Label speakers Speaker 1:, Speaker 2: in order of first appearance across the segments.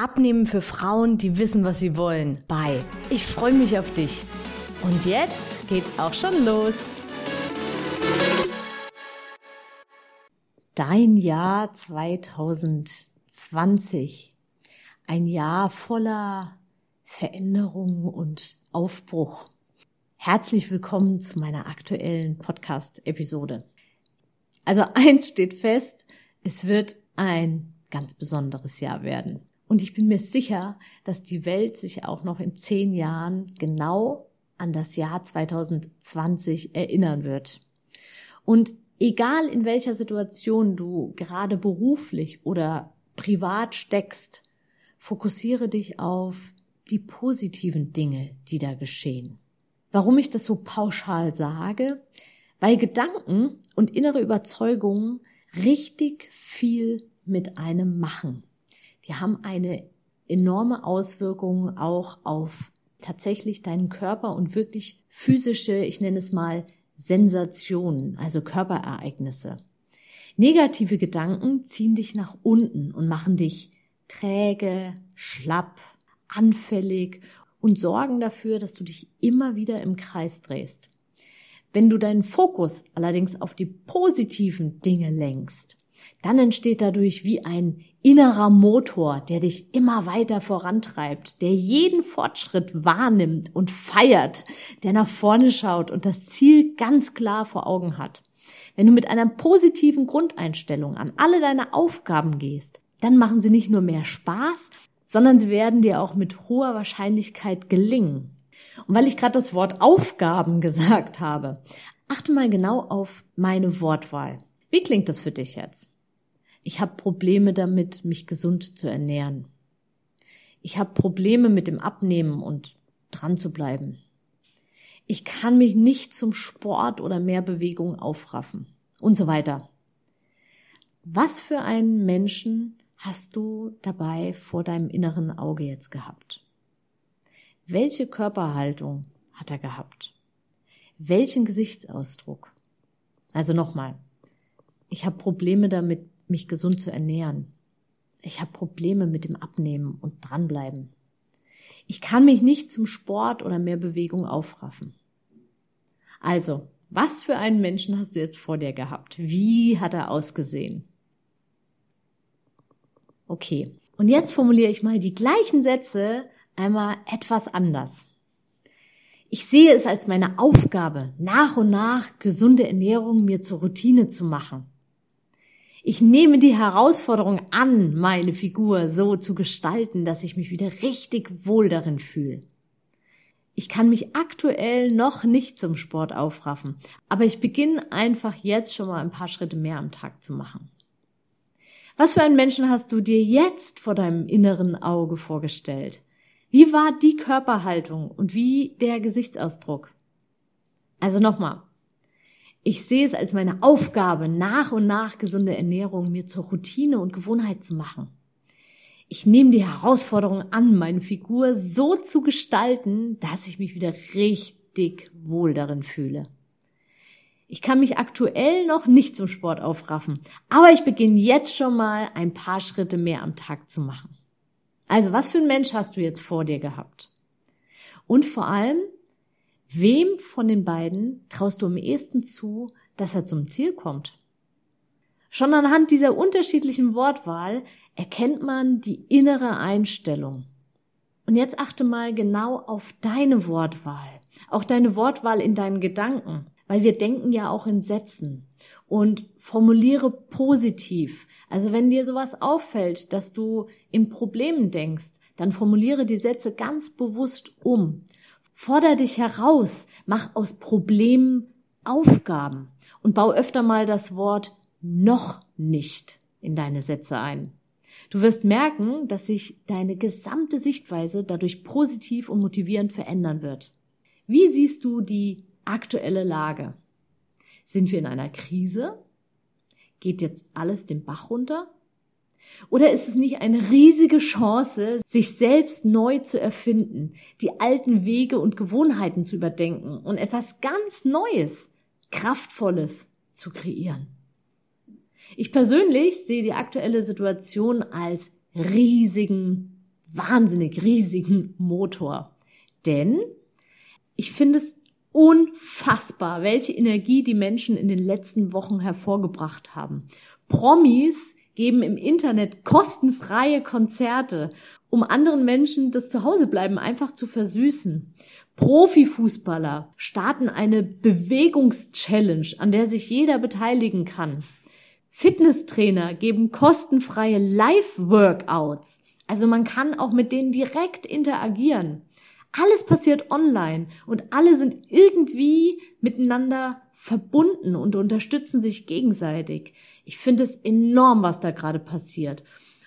Speaker 1: Abnehmen für Frauen, die wissen, was sie wollen. Bye. Ich freue mich auf dich. Und jetzt geht's auch schon los. Dein Jahr 2020. Ein Jahr voller Veränderung und Aufbruch. Herzlich willkommen zu meiner aktuellen Podcast-Episode. Also eins steht fest, es wird ein ganz besonderes Jahr werden. Und ich bin mir sicher, dass die Welt sich auch noch in zehn Jahren genau an das Jahr 2020 erinnern wird. Und egal in welcher Situation du gerade beruflich oder privat steckst, fokussiere dich auf die positiven Dinge, die da geschehen. Warum ich das so pauschal sage? Weil Gedanken und innere Überzeugungen richtig viel mit einem machen die haben eine enorme Auswirkung auch auf tatsächlich deinen Körper und wirklich physische, ich nenne es mal Sensationen, also Körperereignisse. Negative Gedanken ziehen dich nach unten und machen dich träge, schlapp, anfällig und sorgen dafür, dass du dich immer wieder im Kreis drehst. Wenn du deinen Fokus allerdings auf die positiven Dinge lenkst, dann entsteht dadurch wie ein innerer Motor, der dich immer weiter vorantreibt, der jeden Fortschritt wahrnimmt und feiert, der nach vorne schaut und das Ziel ganz klar vor Augen hat. Wenn du mit einer positiven Grundeinstellung an alle deine Aufgaben gehst, dann machen sie nicht nur mehr Spaß, sondern sie werden dir auch mit hoher Wahrscheinlichkeit gelingen. Und weil ich gerade das Wort Aufgaben gesagt habe, achte mal genau auf meine Wortwahl. Wie klingt das für dich jetzt? Ich habe Probleme damit, mich gesund zu ernähren. Ich habe Probleme mit dem Abnehmen und dran zu bleiben. Ich kann mich nicht zum Sport oder mehr Bewegung aufraffen und so weiter. Was für einen Menschen hast du dabei vor deinem inneren Auge jetzt gehabt? Welche Körperhaltung hat er gehabt? Welchen Gesichtsausdruck? Also nochmal, ich habe Probleme damit, mich gesund zu ernähren. Ich habe Probleme mit dem Abnehmen und dranbleiben. Ich kann mich nicht zum Sport oder mehr Bewegung aufraffen. Also, was für einen Menschen hast du jetzt vor dir gehabt? Wie hat er ausgesehen? Okay, und jetzt formuliere ich mal die gleichen Sätze einmal etwas anders. Ich sehe es als meine Aufgabe, nach und nach gesunde Ernährung mir zur Routine zu machen. Ich nehme die Herausforderung an, meine Figur so zu gestalten, dass ich mich wieder richtig wohl darin fühle. Ich kann mich aktuell noch nicht zum Sport aufraffen, aber ich beginne einfach jetzt schon mal ein paar Schritte mehr am Tag zu machen. Was für einen Menschen hast du dir jetzt vor deinem inneren Auge vorgestellt? Wie war die Körperhaltung und wie der Gesichtsausdruck? Also nochmal, ich sehe es als meine Aufgabe, nach und nach gesunde Ernährung mir zur Routine und Gewohnheit zu machen. Ich nehme die Herausforderung an, meine Figur so zu gestalten, dass ich mich wieder richtig wohl darin fühle. Ich kann mich aktuell noch nicht zum Sport aufraffen, aber ich beginne jetzt schon mal ein paar Schritte mehr am Tag zu machen. Also, was für ein Mensch hast du jetzt vor dir gehabt? Und vor allem, Wem von den beiden traust du am ehesten zu, dass er zum Ziel kommt? Schon anhand dieser unterschiedlichen Wortwahl erkennt man die innere Einstellung. Und jetzt achte mal genau auf deine Wortwahl, auch deine Wortwahl in deinen Gedanken, weil wir denken ja auch in Sätzen und formuliere positiv. Also wenn dir sowas auffällt, dass du in Problemen denkst, dann formuliere die Sätze ganz bewusst um Forder dich heraus, mach aus Problemen Aufgaben und bau öfter mal das Wort noch nicht in deine Sätze ein. Du wirst merken, dass sich deine gesamte Sichtweise dadurch positiv und motivierend verändern wird. Wie siehst du die aktuelle Lage? Sind wir in einer Krise? Geht jetzt alles den Bach runter? Oder ist es nicht eine riesige Chance, sich selbst neu zu erfinden, die alten Wege und Gewohnheiten zu überdenken und etwas ganz Neues, Kraftvolles zu kreieren? Ich persönlich sehe die aktuelle Situation als riesigen, wahnsinnig riesigen Motor. Denn ich finde es unfassbar, welche Energie die Menschen in den letzten Wochen hervorgebracht haben. Promis geben im Internet kostenfreie Konzerte, um anderen Menschen das Zuhausebleiben einfach zu versüßen. Profifußballer starten eine Bewegungschallenge, an der sich jeder beteiligen kann. Fitnesstrainer geben kostenfreie Live-Workouts. Also man kann auch mit denen direkt interagieren. Alles passiert online und alle sind irgendwie miteinander verbunden und unterstützen sich gegenseitig. Ich finde es enorm, was da gerade passiert.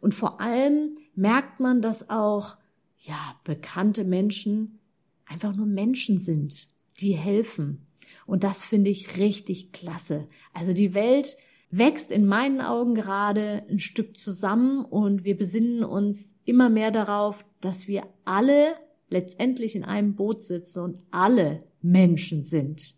Speaker 1: Und vor allem merkt man, dass auch, ja, bekannte Menschen einfach nur Menschen sind, die helfen. Und das finde ich richtig klasse. Also die Welt wächst in meinen Augen gerade ein Stück zusammen und wir besinnen uns immer mehr darauf, dass wir alle letztendlich in einem Boot sitzen und alle Menschen sind.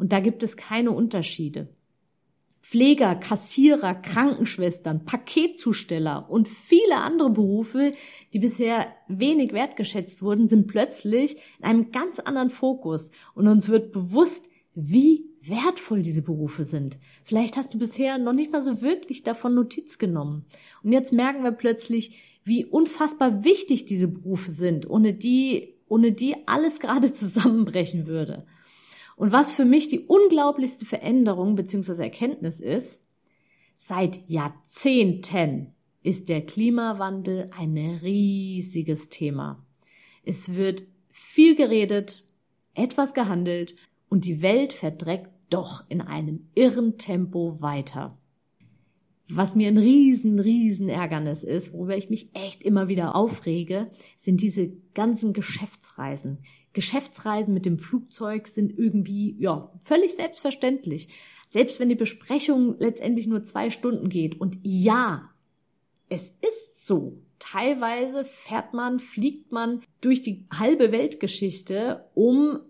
Speaker 1: Und da gibt es keine Unterschiede. Pfleger, Kassierer, Krankenschwestern, Paketzusteller und viele andere Berufe, die bisher wenig wertgeschätzt wurden, sind plötzlich in einem ganz anderen Fokus und uns wird bewusst, wie wertvoll diese Berufe sind. Vielleicht hast du bisher noch nicht mal so wirklich davon Notiz genommen. Und jetzt merken wir plötzlich, wie unfassbar wichtig diese Berufe sind, ohne die, ohne die alles gerade zusammenbrechen würde. Und was für mich die unglaublichste Veränderung bzw. Erkenntnis ist, seit Jahrzehnten ist der Klimawandel ein riesiges Thema. Es wird viel geredet, etwas gehandelt und die Welt verdreckt doch in einem irren Tempo weiter. Was mir ein riesen, riesen Ärgernis ist, worüber ich mich echt immer wieder aufrege, sind diese ganzen Geschäftsreisen. Geschäftsreisen mit dem Flugzeug sind irgendwie, ja, völlig selbstverständlich. Selbst wenn die Besprechung letztendlich nur zwei Stunden geht. Und ja, es ist so. Teilweise fährt man, fliegt man durch die halbe Weltgeschichte, um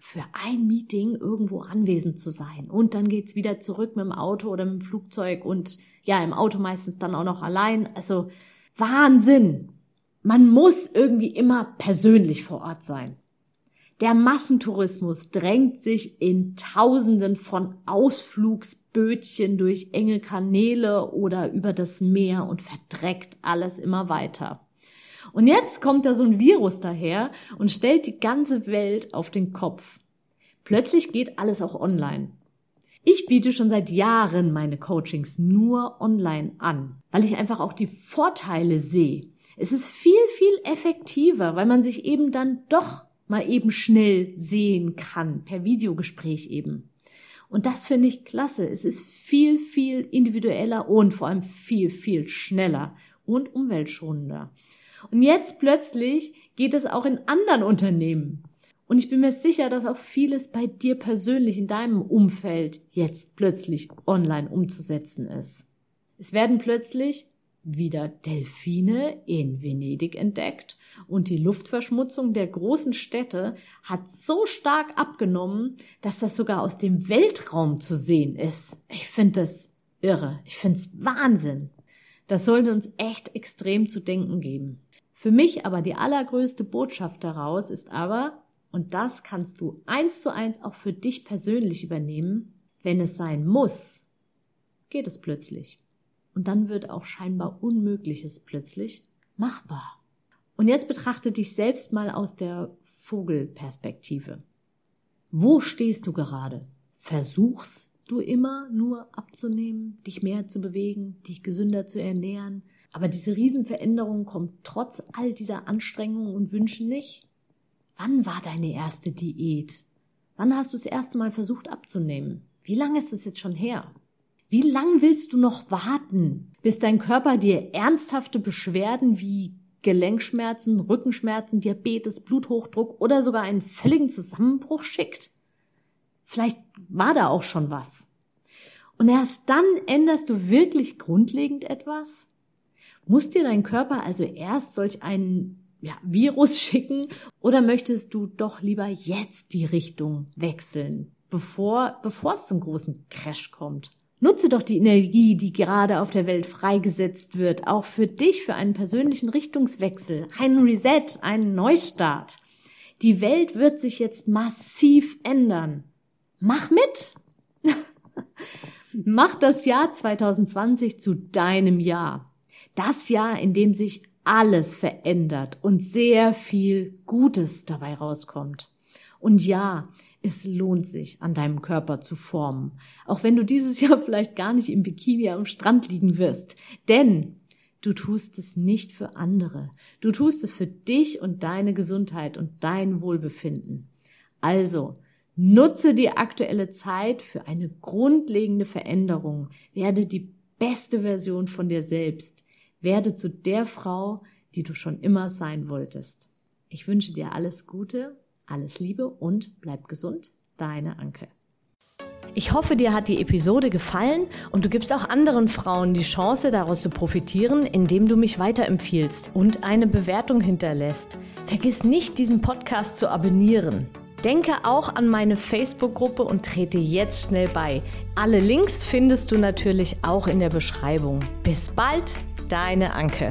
Speaker 1: für ein Meeting irgendwo anwesend zu sein. Und dann geht's wieder zurück mit dem Auto oder mit dem Flugzeug und ja, im Auto meistens dann auch noch allein. Also Wahnsinn. Man muss irgendwie immer persönlich vor Ort sein. Der Massentourismus drängt sich in Tausenden von Ausflugsbötchen durch enge Kanäle oder über das Meer und verdreckt alles immer weiter. Und jetzt kommt da so ein Virus daher und stellt die ganze Welt auf den Kopf. Plötzlich geht alles auch online. Ich biete schon seit Jahren meine Coachings nur online an, weil ich einfach auch die Vorteile sehe. Es ist viel, viel effektiver, weil man sich eben dann doch mal eben schnell sehen kann, per Videogespräch eben. Und das finde ich klasse. Es ist viel, viel individueller und vor allem viel, viel schneller und umweltschonender. Und jetzt plötzlich geht es auch in anderen Unternehmen. Und ich bin mir sicher, dass auch vieles bei dir persönlich in deinem Umfeld jetzt plötzlich online umzusetzen ist. Es werden plötzlich wieder Delfine in Venedig entdeckt und die Luftverschmutzung der großen Städte hat so stark abgenommen, dass das sogar aus dem Weltraum zu sehen ist. Ich finde das irre. Ich finde es Wahnsinn. Das sollte uns echt extrem zu denken geben. Für mich aber die allergrößte Botschaft daraus ist aber, und das kannst du eins zu eins auch für dich persönlich übernehmen, wenn es sein muss, geht es plötzlich. Und dann wird auch scheinbar Unmögliches plötzlich machbar. Und jetzt betrachte dich selbst mal aus der Vogelperspektive. Wo stehst du gerade? Versuchst du immer nur abzunehmen, dich mehr zu bewegen, dich gesünder zu ernähren, aber diese Riesenveränderung kommt trotz all dieser Anstrengungen und Wünschen nicht. Wann war deine erste Diät? Wann hast du das erste Mal versucht abzunehmen? Wie lange ist es jetzt schon her? Wie lang willst du noch warten, bis dein Körper dir ernsthafte Beschwerden wie Gelenkschmerzen, Rückenschmerzen, Diabetes, Bluthochdruck oder sogar einen völligen Zusammenbruch schickt? Vielleicht war da auch schon was. Und erst dann änderst du wirklich grundlegend etwas? Muss dir dein Körper also erst solch einen ja, Virus schicken oder möchtest du doch lieber jetzt die Richtung wechseln, bevor, bevor es zum großen Crash kommt? Nutze doch die Energie, die gerade auf der Welt freigesetzt wird, auch für dich, für einen persönlichen Richtungswechsel, einen Reset, einen Neustart. Die Welt wird sich jetzt massiv ändern. Mach mit! Mach das Jahr 2020 zu deinem Jahr. Das Jahr, in dem sich alles verändert und sehr viel Gutes dabei rauskommt. Und ja, es lohnt sich, an deinem Körper zu formen. Auch wenn du dieses Jahr vielleicht gar nicht im Bikini am Strand liegen wirst. Denn du tust es nicht für andere. Du tust es für dich und deine Gesundheit und dein Wohlbefinden. Also, nutze die aktuelle Zeit für eine grundlegende Veränderung. Werde die beste Version von dir selbst. Werde zu der Frau, die du schon immer sein wolltest. Ich wünsche dir alles Gute alles Liebe und bleib gesund, deine Anke.
Speaker 2: Ich hoffe, dir hat die Episode gefallen und du gibst auch anderen Frauen die Chance, daraus zu profitieren, indem du mich weiterempfiehlst und eine Bewertung hinterlässt. Vergiss nicht, diesen Podcast zu abonnieren. Denke auch an meine Facebook-Gruppe und trete jetzt schnell bei. Alle Links findest du natürlich auch in der Beschreibung. Bis bald, deine Anke.